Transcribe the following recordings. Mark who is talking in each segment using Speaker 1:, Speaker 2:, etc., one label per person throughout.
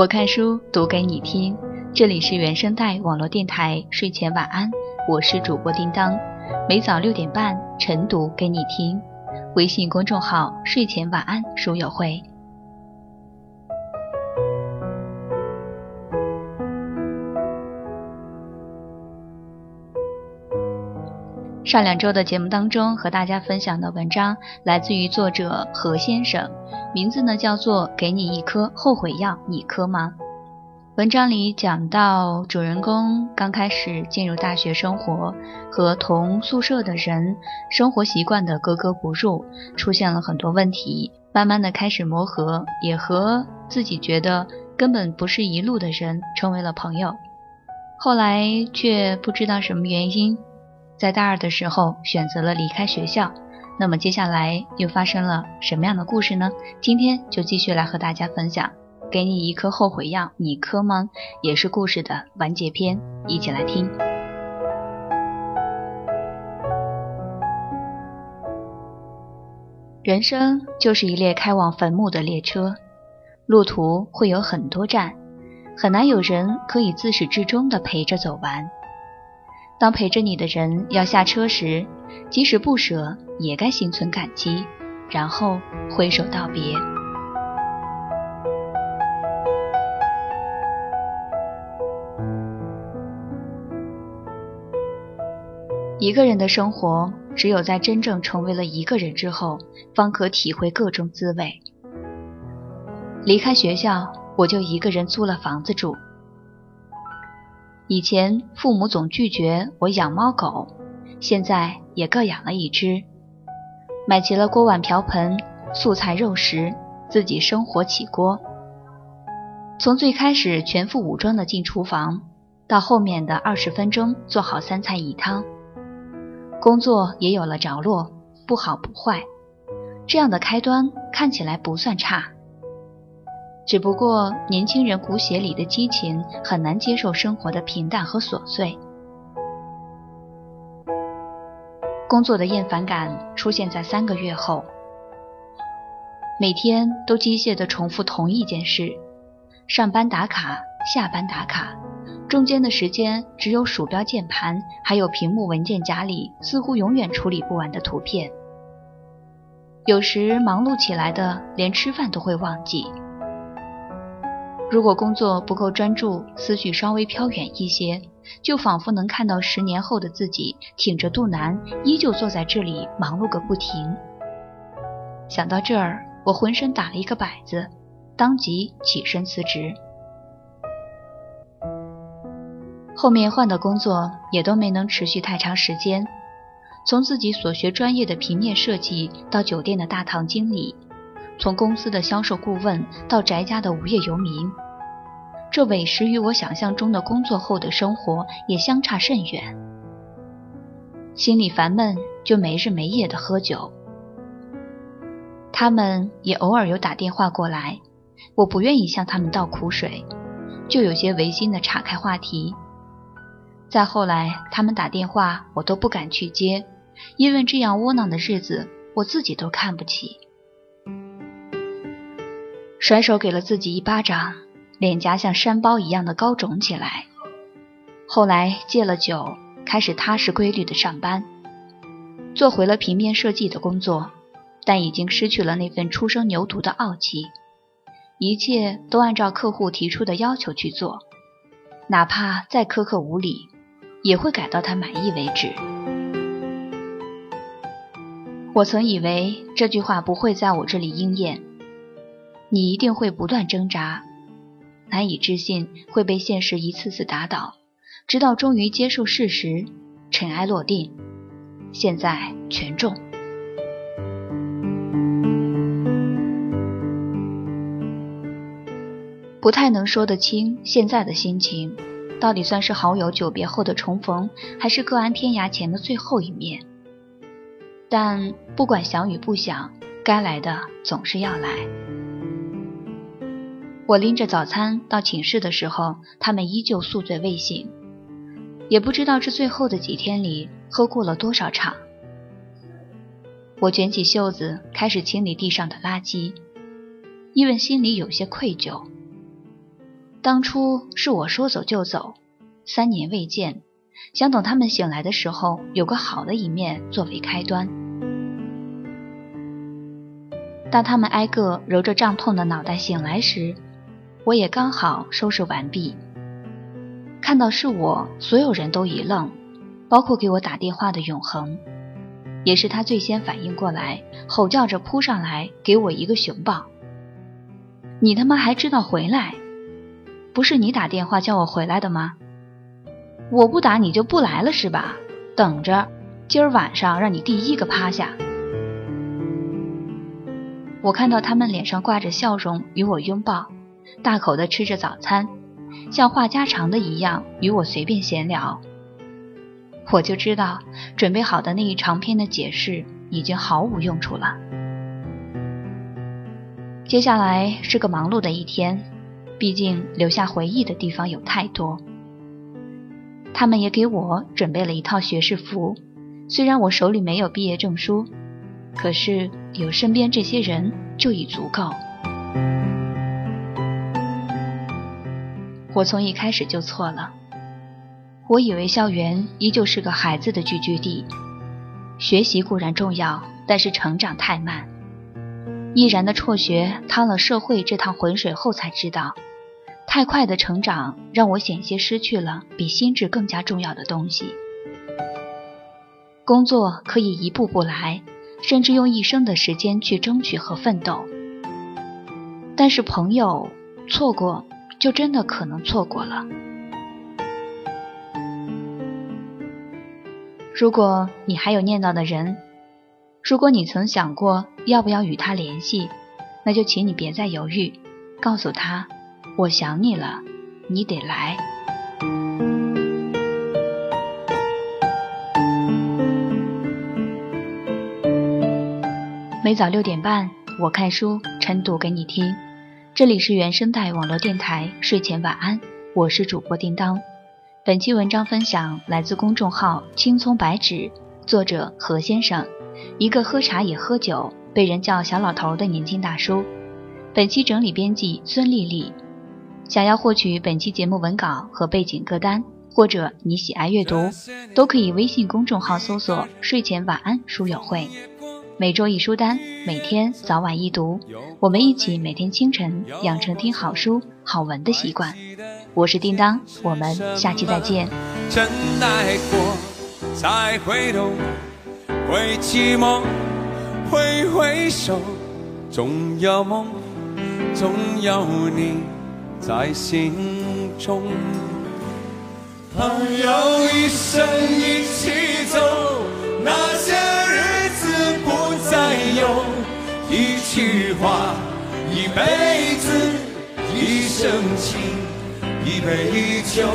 Speaker 1: 我看书读给你听，这里是原声带网络电台睡前晚安，我是主播叮当，每早六点半晨读给你听。微信公众号睡前晚安书友会。上两周的节目当中，和大家分享的文章来自于作者何先生，名字呢叫做《给你一颗后悔药，你磕吗？》文章里讲到，主人公刚开始进入大学生活，和同宿舍的人生活习惯的格格不入，出现了很多问题。慢慢的开始磨合，也和自己觉得根本不是一路的人成为了朋友。后来却不知道什么原因。在大二的时候选择了离开学校，那么接下来又发生了什么样的故事呢？今天就继续来和大家分享，给你一颗后悔药，你磕吗？也是故事的完结篇，一起来听。人生就是一列开往坟墓的列车，路途会有很多站，很难有人可以自始至终的陪着走完。当陪着你的人要下车时，即使不舍，也该心存感激，然后挥手道别。一个人的生活，只有在真正成为了一个人之后，方可体会各种滋味。离开学校，我就一个人租了房子住。以前父母总拒绝我养猫狗，现在也各养了一只，买齐了锅碗瓢盆、素菜肉食，自己生火起锅。从最开始全副武装的进厨房，到后面的二十分钟做好三菜一汤，工作也有了着落，不好不坏，这样的开端看起来不算差。只不过年轻人骨血里的激情很难接受生活的平淡和琐碎，工作的厌烦感出现在三个月后，每天都机械地重复同一件事：上班打卡，下班打卡，中间的时间只有鼠标、键盘，还有屏幕文件夹里似乎永远处理不完的图片。有时忙碌起来的，连吃饭都会忘记。如果工作不够专注，思绪稍微飘远一些，就仿佛能看到十年后的自己挺着肚腩，依旧坐在这里忙碌个不停。想到这儿，我浑身打了一个摆子，当即起身辞职。后面换的工作也都没能持续太长时间，从自己所学专业的平面设计到酒店的大堂经理。从公司的销售顾问到宅家的无业游民，这委实与我想象中的工作后的生活也相差甚远。心里烦闷，就没日没夜的喝酒。他们也偶尔有打电话过来，我不愿意向他们倒苦水，就有些违心的岔开话题。再后来，他们打电话，我都不敢去接，因为这样窝囊的日子，我自己都看不起。甩手给了自己一巴掌，脸颊像山包一样的高肿起来。后来戒了酒，开始踏实规律的上班，做回了平面设计的工作，但已经失去了那份初生牛犊的傲气。一切都按照客户提出的要求去做，哪怕再苛刻无理，也会改到他满意为止。我曾以为这句话不会在我这里应验。你一定会不断挣扎，难以置信会被现实一次次打倒，直到终于接受事实，尘埃落定。现在全中，不太能说得清现在的心情，到底算是好友久别后的重逢，还是各安天涯前的最后一面？但不管想与不想，该来的总是要来。我拎着早餐到寝室的时候，他们依旧宿醉未醒，也不知道这最后的几天里喝过了多少场。我卷起袖子开始清理地上的垃圾，因为心里有些愧疚。当初是我说走就走，三年未见，想等他们醒来的时候，有个好的一面作为开端。当他们挨个揉着胀痛的脑袋醒来时，我也刚好收拾完毕。看到是我，所有人都一愣，包括给我打电话的永恒，也是他最先反应过来，吼叫着扑上来给我一个熊抱。你他妈还知道回来？不是你打电话叫我回来的吗？我不打你就不来了是吧？等着，今儿晚上让你第一个趴下。我看到他们脸上挂着笑容与我拥抱，大口的吃着早餐，像话家常的一样与我随便闲聊。我就知道准备好的那一长篇的解释已经毫无用处了。接下来是个忙碌的一天，毕竟留下回忆的地方有太多。他们也给我准备了一套学士服，虽然我手里没有毕业证书，可是有身边这些人就已足够。我从一开始就错了，我以为校园依旧是个孩子的聚居地，学习固然重要，但是成长太慢。毅然的辍学，趟了社会这趟浑水后，才知道，太快的成长让我险些失去了比心智更加重要的东西。工作可以一步步来，甚至用一生的时间去争取和奋斗，但是朋友错过，就真的可能错过了。如果你还有念叨的人，如果你曾想过要不要与他联系，那就请你别再犹豫，告诉他我想你了，你得来。每早六点半，我看书晨读给你听。这里是原声带网络电台睡前晚安，我是主播叮当。本期文章分享来自公众号青葱白纸，作者何先生。一个喝茶也喝酒，被人叫小老头的年轻大叔。本期整理编辑孙丽丽。想要获取本期节目文稿和背景歌单，或者你喜爱阅读，都可以微信公众号搜索“睡前晚安书友会”。每周一书单，每天早晚一读，我们一起每天清晨养成听好书好文的习惯。我是叮当，我们下期再见真爱过才。会寂寞，挥挥手，总有梦，总有你在心中。朋友一生一起走，一生情，一杯酒。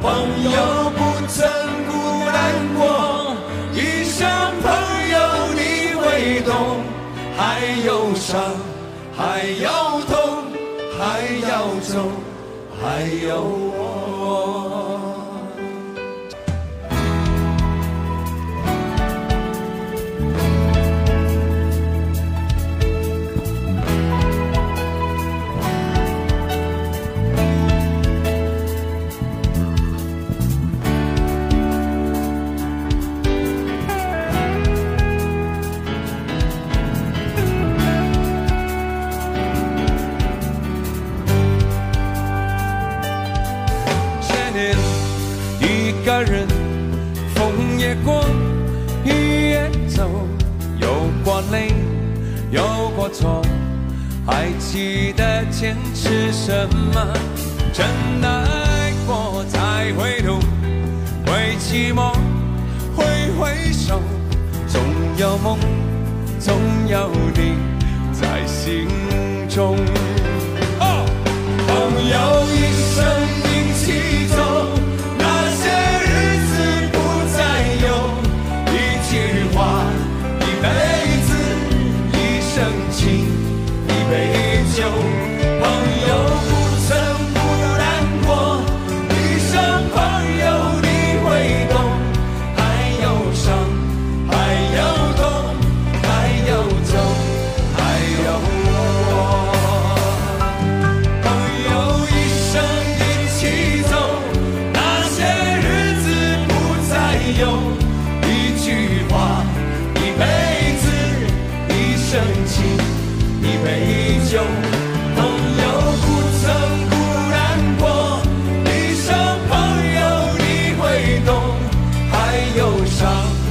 Speaker 1: 朋友不曾孤单过。一声朋友你会懂，还有伤，还有痛，还要走，还有我。记得坚持什么？真的爱过才会懂，会寂寞，挥挥手，总有梦，总有你在心中。朋友一生。
Speaker 2: down.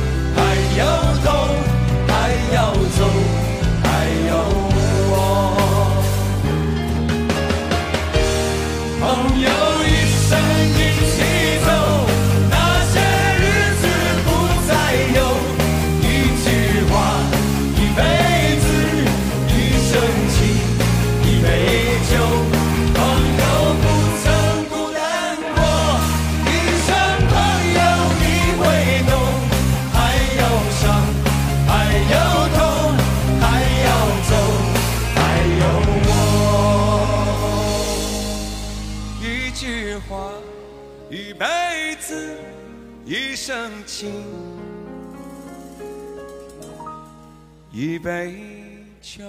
Speaker 2: 一杯酒。